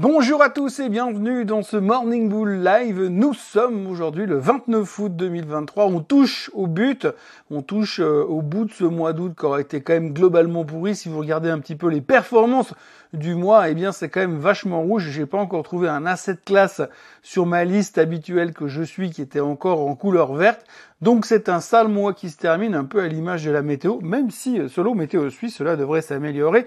Bonjour à tous et bienvenue dans ce Morning Bull Live. Nous sommes aujourd'hui le 29 août 2023. On touche au but, on touche euh, au bout de ce mois d'août qui aurait été quand même globalement pourri. Si vous regardez un petit peu les performances du mois, eh bien c'est quand même vachement rouge. J'ai pas encore trouvé un asset classe sur ma liste habituelle que je suis qui était encore en couleur verte. Donc c'est un sale mois qui se termine un peu à l'image de la météo, même si euh, selon Météo Suisse cela devrait s'améliorer.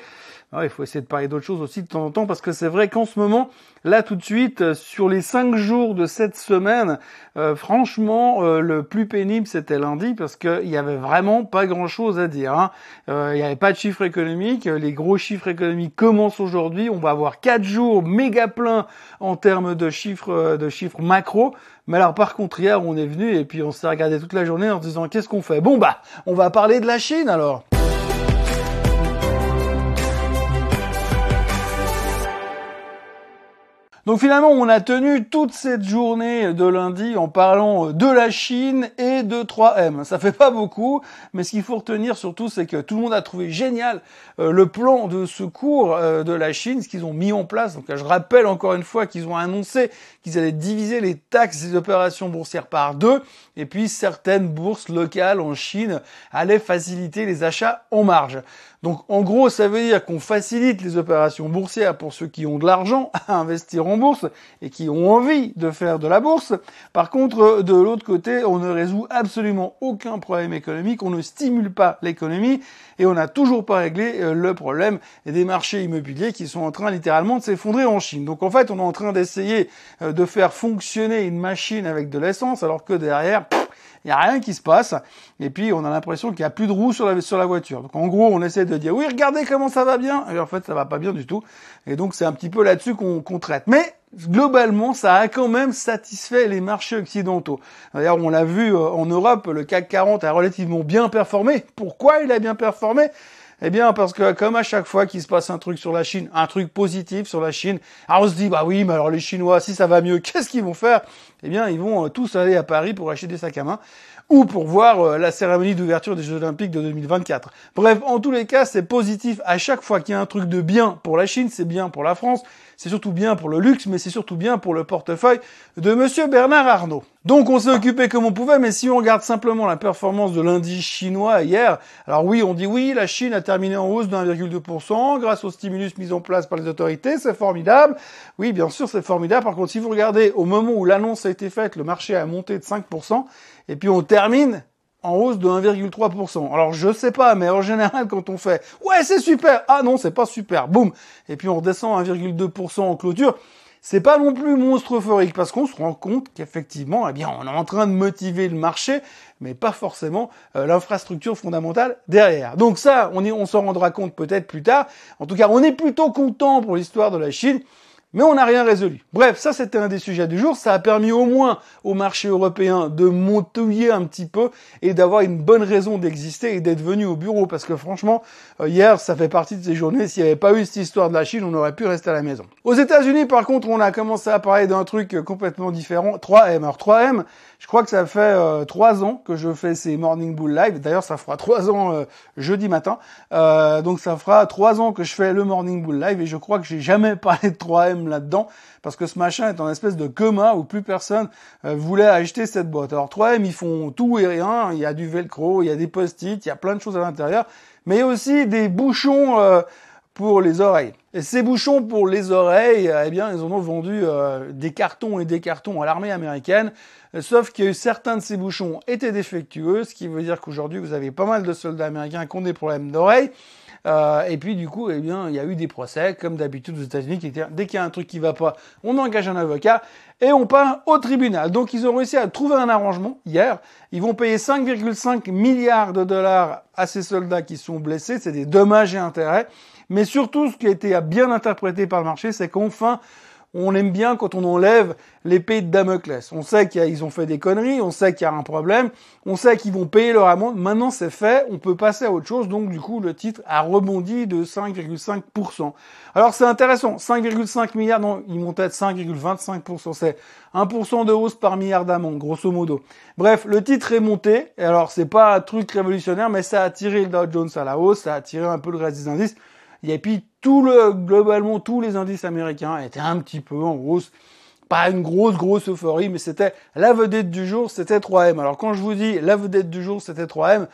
il faut essayer de parler d'autres choses aussi de temps en temps parce que c'est vrai qu'en ce moment, là tout de suite, euh, sur les cinq jours de cette semaine, euh, franchement, le plus pénible c'était lundi parce qu'il y avait vraiment pas grand chose à dire. Hein. Il n'y avait pas de chiffres économiques, les gros chiffres économiques commencent aujourd'hui. On va avoir quatre jours méga pleins en termes de chiffres, de chiffres macro. Mais alors par contre hier on est venu et puis on s'est regardé toute la journée en se disant qu'est-ce qu'on fait? Bon bah on va parler de la Chine alors. Donc finalement, on a tenu toute cette journée de lundi en parlant de la Chine et de 3M. Ça fait pas beaucoup, mais ce qu'il faut retenir surtout, c'est que tout le monde a trouvé génial euh, le plan de secours euh, de la Chine, ce qu'ils ont mis en place. Donc je rappelle encore une fois qu'ils ont annoncé qu'ils allaient diviser les taxes des opérations boursières par deux, et puis certaines bourses locales en Chine allaient faciliter les achats en marge. Donc en gros, ça veut dire qu'on facilite les opérations boursières pour ceux qui ont de l'argent à investir bourse et qui ont envie de faire de la bourse. Par contre, de l'autre côté, on ne résout absolument aucun problème économique, on ne stimule pas l'économie et on n'a toujours pas réglé euh, le problème des marchés immobiliers qui sont en train littéralement de s'effondrer en Chine. Donc en fait, on est en train d'essayer euh, de faire fonctionner une machine avec de l'essence alors que derrière, il n'y a rien qui se passe. Et puis, on a l'impression qu'il n'y a plus de roues sur la, voiture. Donc, en gros, on essaie de dire, oui, regardez comment ça va bien. Et en fait, ça va pas bien du tout. Et donc, c'est un petit peu là-dessus qu'on traite. Mais, globalement, ça a quand même satisfait les marchés occidentaux. D'ailleurs, on l'a vu euh, en Europe, le CAC 40 a relativement bien performé. Pourquoi il a bien performé? Eh bien, parce que comme à chaque fois qu'il se passe un truc sur la Chine, un truc positif sur la Chine, alors on se dit, bah oui, mais alors les Chinois, si ça va mieux, qu'est-ce qu'ils vont faire? Eh bien, ils vont euh, tous aller à Paris pour acheter des sacs à main ou pour voir euh, la cérémonie d'ouverture des Jeux Olympiques de 2024. Bref, en tous les cas, c'est positif. À chaque fois qu'il y a un truc de bien pour la Chine, c'est bien pour la France, c'est surtout bien pour le luxe, mais c'est surtout bien pour le portefeuille de monsieur Bernard Arnault. Donc on s'est occupé comme on pouvait, mais si on regarde simplement la performance de lundi chinois hier, alors oui, on dit oui, la Chine a terminé en hausse de 1,2% grâce au stimulus mis en place par les autorités, c'est formidable. Oui, bien sûr, c'est formidable. Par contre, si vous regardez au moment où l'annonce a été faite, le marché a monté de 5%, et puis on termine en hausse de 1,3%. Alors je sais pas, mais en général quand on fait ouais c'est super, ah non c'est pas super, boum, et puis on redescend 1,2% en clôture, c'est pas non plus monstre euphorique parce qu'on se rend compte qu'effectivement, eh bien, on est en train de motiver le marché, mais pas forcément euh, l'infrastructure fondamentale derrière. Donc ça, on, on s'en rendra compte peut-être plus tard. En tout cas, on est plutôt content pour l'histoire de la Chine mais on n'a rien résolu. Bref, ça c'était un des sujets du jour. Ça a permis au moins au marché européen de montouiller un petit peu et d'avoir une bonne raison d'exister et d'être venu au bureau. Parce que franchement, euh, hier, ça fait partie de ces journées. S'il n'y avait pas eu cette histoire de la Chine, on aurait pu rester à la maison. Aux États-Unis, par contre, on a commencé à parler d'un truc complètement différent. 3M. Alors 3M, je crois que ça fait euh, ans que je fais ces Morning Bull Live. D'ailleurs, ça fera trois ans euh, jeudi matin. donc ça fera trois ans que je fais le Morning Bull Live et je crois que j'ai jamais parlé de 3M là-dedans parce que ce machin est en espèce de coma où plus personne euh, voulait acheter cette boîte. Alors 3M, ils font tout et rien. Il y a du velcro, il y a des post-it, il y a plein de choses à l'intérieur, mais il y a aussi des bouchons euh, pour les oreilles. Et ces bouchons pour les oreilles, euh, eh bien, ils en ont vendu des cartons et des cartons à l'armée américaine. Sauf que certains de ces bouchons étaient défectueux, ce qui veut dire qu'aujourd'hui, vous avez pas mal de soldats américains qui ont des problèmes d'oreilles. Euh, et puis du coup, eh bien, il y a eu des procès, comme d'habitude aux États-Unis, qui étaient, dès qu'il y a un truc qui va pas, on engage un avocat et on part au tribunal. Donc ils ont réussi à trouver un arrangement hier. Ils vont payer 5,5 milliards de dollars à ces soldats qui sont blessés. C'est des dommages et intérêts. Mais surtout, ce qui a été bien interprété par le marché, c'est qu'enfin, on aime bien quand on enlève l'épée de Damoclès. On sait qu'ils ont fait des conneries, on sait qu'il y a un problème, on sait qu'ils vont payer leur amende. Maintenant, c'est fait, on peut passer à autre chose. Donc, du coup, le titre a rebondi de 5,5%. Alors, c'est intéressant. 5,5 milliards, non, ils montent à 5,25%. C'est 1% de hausse par milliard d'amende, grosso modo. Bref, le titre est monté. Alors, c'est pas un truc révolutionnaire, mais ça a tiré le Dow Jones à la hausse, ça a tiré un peu le reste des indices. Et puis, tout le, globalement, tous les indices américains étaient un petit peu en hausse. Pas une grosse, grosse euphorie, mais c'était la vedette du jour, c'était 3M. Alors quand je vous dis la vedette du jour, c'était 3M,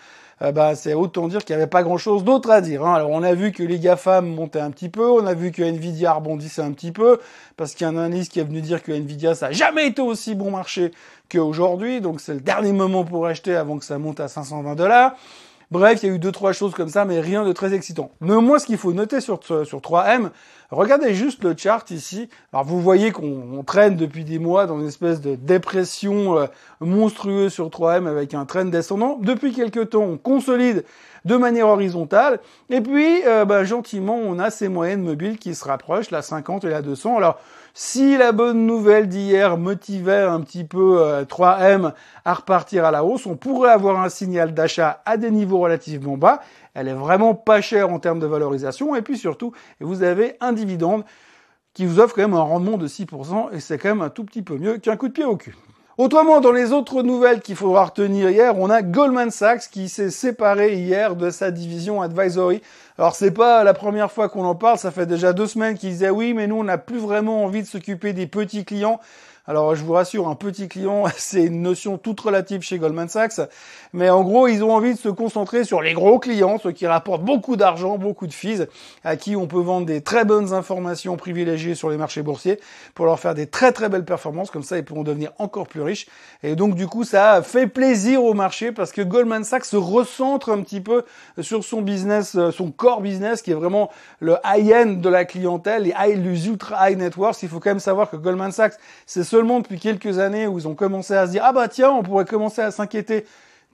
euh, bah, c'est autant dire qu'il n'y avait pas grand-chose d'autre à dire. Hein. Alors on a vu que les GAFAM montaient un petit peu, on a vu que Nvidia rebondissait un petit peu, parce qu'il y a un analyste qui est venu dire que Nvidia, ça n'a jamais été aussi bon marché qu'aujourd'hui, donc c'est le dernier moment pour acheter avant que ça monte à 520 dollars. Bref, il y a eu deux trois choses comme ça, mais rien de très excitant. Moi, ce qu'il faut noter sur sur 3M, regardez juste le chart ici. Alors vous voyez qu'on traîne depuis des mois dans une espèce de dépression euh, monstrueuse sur 3M avec un train descendant. Depuis quelques temps, on consolide de manière horizontale. Et puis, euh, bah, gentiment, on a ces moyennes mobiles qui se rapprochent, la 50 et la 200. Alors, si la bonne nouvelle d'hier motivait un petit peu 3M euh, à repartir à la hausse, on pourrait avoir un signal d'achat à des niveaux relativement bas. Elle est vraiment pas chère en termes de valorisation. Et puis surtout, vous avez un dividende qui vous offre quand même un rendement de 6%, et c'est quand même un tout petit peu mieux qu'un coup de pied au cul. Autrement, dans les autres nouvelles qu'il faudra retenir hier, on a Goldman Sachs qui s'est séparé hier de sa division advisory. Alors c'est pas la première fois qu'on en parle, ça fait déjà deux semaines qu'ils disaient oui, mais nous on n'a plus vraiment envie de s'occuper des petits clients. Alors je vous rassure, un petit client, c'est une notion toute relative chez Goldman Sachs, mais en gros, ils ont envie de se concentrer sur les gros clients, ceux qui rapportent beaucoup d'argent, beaucoup de fees, à qui on peut vendre des très bonnes informations privilégiées sur les marchés boursiers pour leur faire des très très belles performances, comme ça ils pourront devenir encore plus riches. Et donc du coup, ça fait plaisir au marché parce que Goldman Sachs se recentre un petit peu sur son business, euh, son core business qui est vraiment le high-end de la clientèle, les, high, les ultra high net worth. Il faut quand même savoir que Goldman Sachs, c'est ce seulement depuis quelques années où ils ont commencé à se dire ah bah tiens on pourrait commencer à s'inquiéter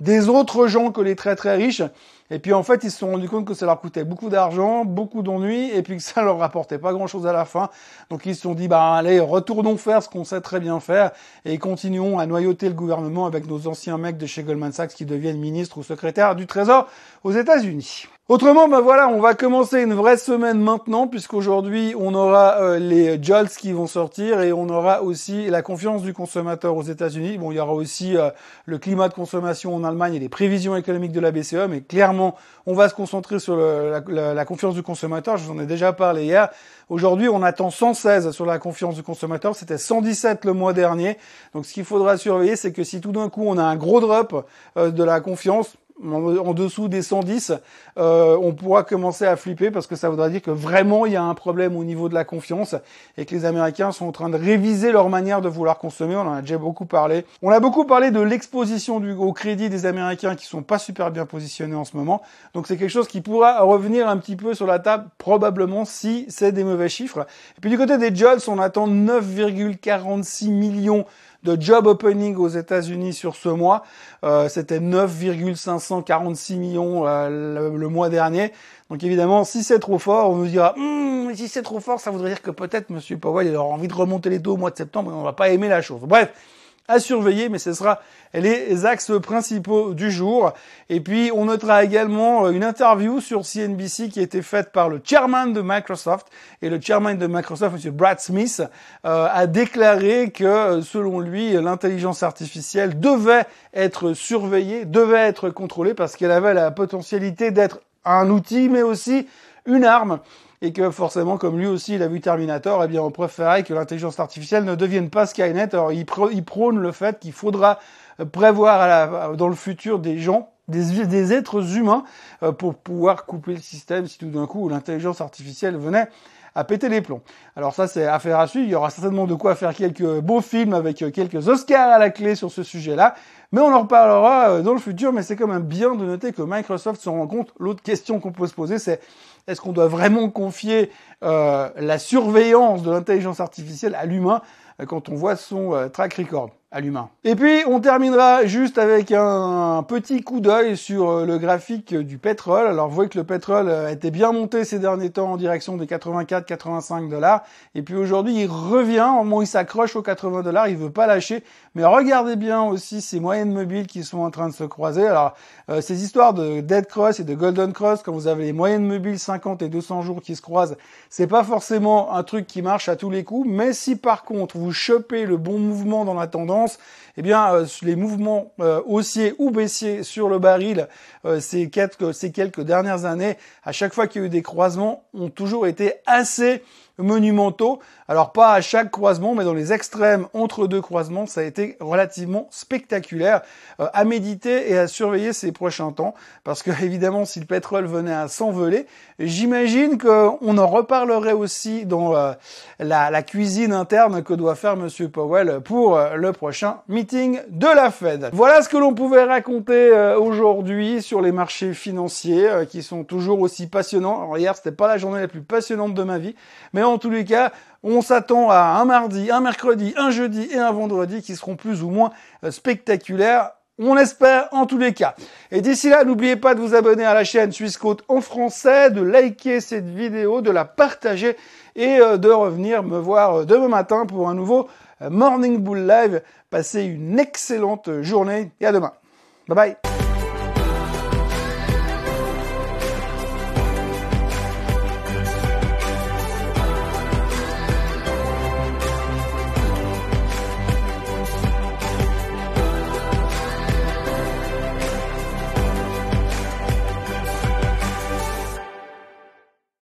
des autres gens que les très très riches. Et puis en fait, ils se sont rendus compte que ça leur coûtait beaucoup d'argent, beaucoup d'ennuis, et puis que ça leur rapportait pas grand-chose à la fin. Donc ils se sont dit, bah allez, retournons faire ce qu'on sait très bien faire, et continuons à noyauter le gouvernement avec nos anciens mecs de chez Goldman Sachs qui deviennent ministres ou secrétaires du Trésor aux États-Unis. Autrement, ben voilà, on va commencer une vraie semaine maintenant, puisqu'aujourd'hui on aura euh, les JOLTS qui vont sortir et on aura aussi la confiance du consommateur aux États-Unis. Bon, il y aura aussi euh, le climat de consommation en Allemagne et les prévisions économiques de la BCE, mais clairement, on va se concentrer sur la, confiance du consommateur. Je vous en ai déjà parlé hier. Aujourd'hui, on attend 116 sur la confiance du consommateur. C'était 117 le mois dernier. Donc, ce qu'il faudra surveiller, c'est que si tout d'un coup on a un gros drop euh, de la confiance, en dessous des 110, euh, on pourra commencer à flipper parce que ça voudra dire que vraiment il y a un problème au niveau de la confiance et que les Américains sont en train de réviser leur manière de vouloir consommer. On en a déjà beaucoup parlé. On a beaucoup parlé de l'exposition au crédit des Américains qui sont pas super bien positionnés en ce moment. Donc c'est quelque chose qui pourra revenir un petit peu sur la table probablement si c'est des mauvais chiffres. Et puis du côté des jobs, on attend 9,46 millions de job opening aux États-Unis sur ce mois. Euh, C'était 9,546 millions euh, le, mois dernier. Donc évidemment, si c'est trop fort, on nous dira, hum, si c'est trop fort, ça voudrait dire que peut-être Monsieur Powell il aura envie de remonter les taux au mois de septembre et on va pas aimer la chose. Bref, à surveiller, mais ce sera les axes principaux du jour. Et puis, on notera également euh, une interview sur CNBC qui a été faite par le chairman de Microsoft. Et le chairman de Microsoft, M. Brad Smith, euh, a déclaré que, selon lui, l'intelligence artificielle devait être surveillée, devait être contrôlée parce qu'elle avait la potentialité d'être un outil, mais aussi une arme et que forcément, comme lui aussi, il a vu Terminator, eh bien, on préférait que l'intelligence artificielle ne devienne pas Skynet. Alors, il, prône le fait qu'il faudra prévoir à la, dans le futur des gens, des, des êtres humains, euh, pour pouvoir couper le système si tout d'un coup l'intelligence artificielle venait à péter les plombs. Alors ça, c'est affaire à suivre. Il y aura certainement de quoi faire quelques beaux films avec euh, quelques Oscars à la clé sur ce sujet-là. Mais on en reparlera euh, dans le futur. Mais c'est quand même bien de noter que Microsoft se rend compte. L'autre question qu'on peut se poser, c'est est-ce qu'on doit vraiment confier euh, la surveillance de l'intelligence artificielle à l'humain quand on voit son track record? Et puis on terminera juste avec un petit coup d'œil sur euh, le graphique du pétrole. Alors vous voyez que le pétrole était bien monté ces derniers temps en direction des 84-85 dollars. Et puis aujourd'hui il revient, au moment où il s'accroche aux 80 dollars, il veut pas lâcher. Mais regardez bien aussi ces moyennes mobiles qui sont en train de se croiser. Alors ces histoires de Dead Cross et de Golden Cross, quand vous avez les moyennes mobiles 50 et 200 jours qui se croisent, c'est pas forcément un truc qui marche à tous les coups. Mais si par contre vous chopez le bon mouvement dans la tendance, Eh bien, euh, les mouvements euh, haussiers ou baissiers sur le baril ces, quelques, ces quelques dernières années, à chaque fois qu'il y a eu des croisements, ont toujours été assez monumentaux. Alors pas à chaque croisement, mais dans les extrêmes entre deux croisements, ça a été relativement spectaculaire. Euh, à méditer et à surveiller ces prochains temps, parce que évidemment, si le pétrole venait à s'envoler, j'imagine qu'on en reparlerait aussi dans euh, la, cuisine interne que doit faire Monsieur Powell pour euh, le prochain meeting de la Fed. Voilà ce que l'on pouvait raconter aujourd'hui sur les marchés financiers, qui sont toujours aussi passionnants. Alors hier, c'était pas la journée la plus passionnante de ma vie, mais en tous les cas, on s'attend à un mardi, un mercredi, un jeudi et un vendredi qui seront plus ou moins euh, spectaculaires. On espère en tous les cas. Et d'ici là, n'oubliez pas de vous abonner à la chaîne Suisse Côte en français, de liker cette vidéo, de la partager et euh, de revenir me voir euh, demain matin pour un nouveau Morning Bull Live. Passez une excellente journée et à demain. Bye bye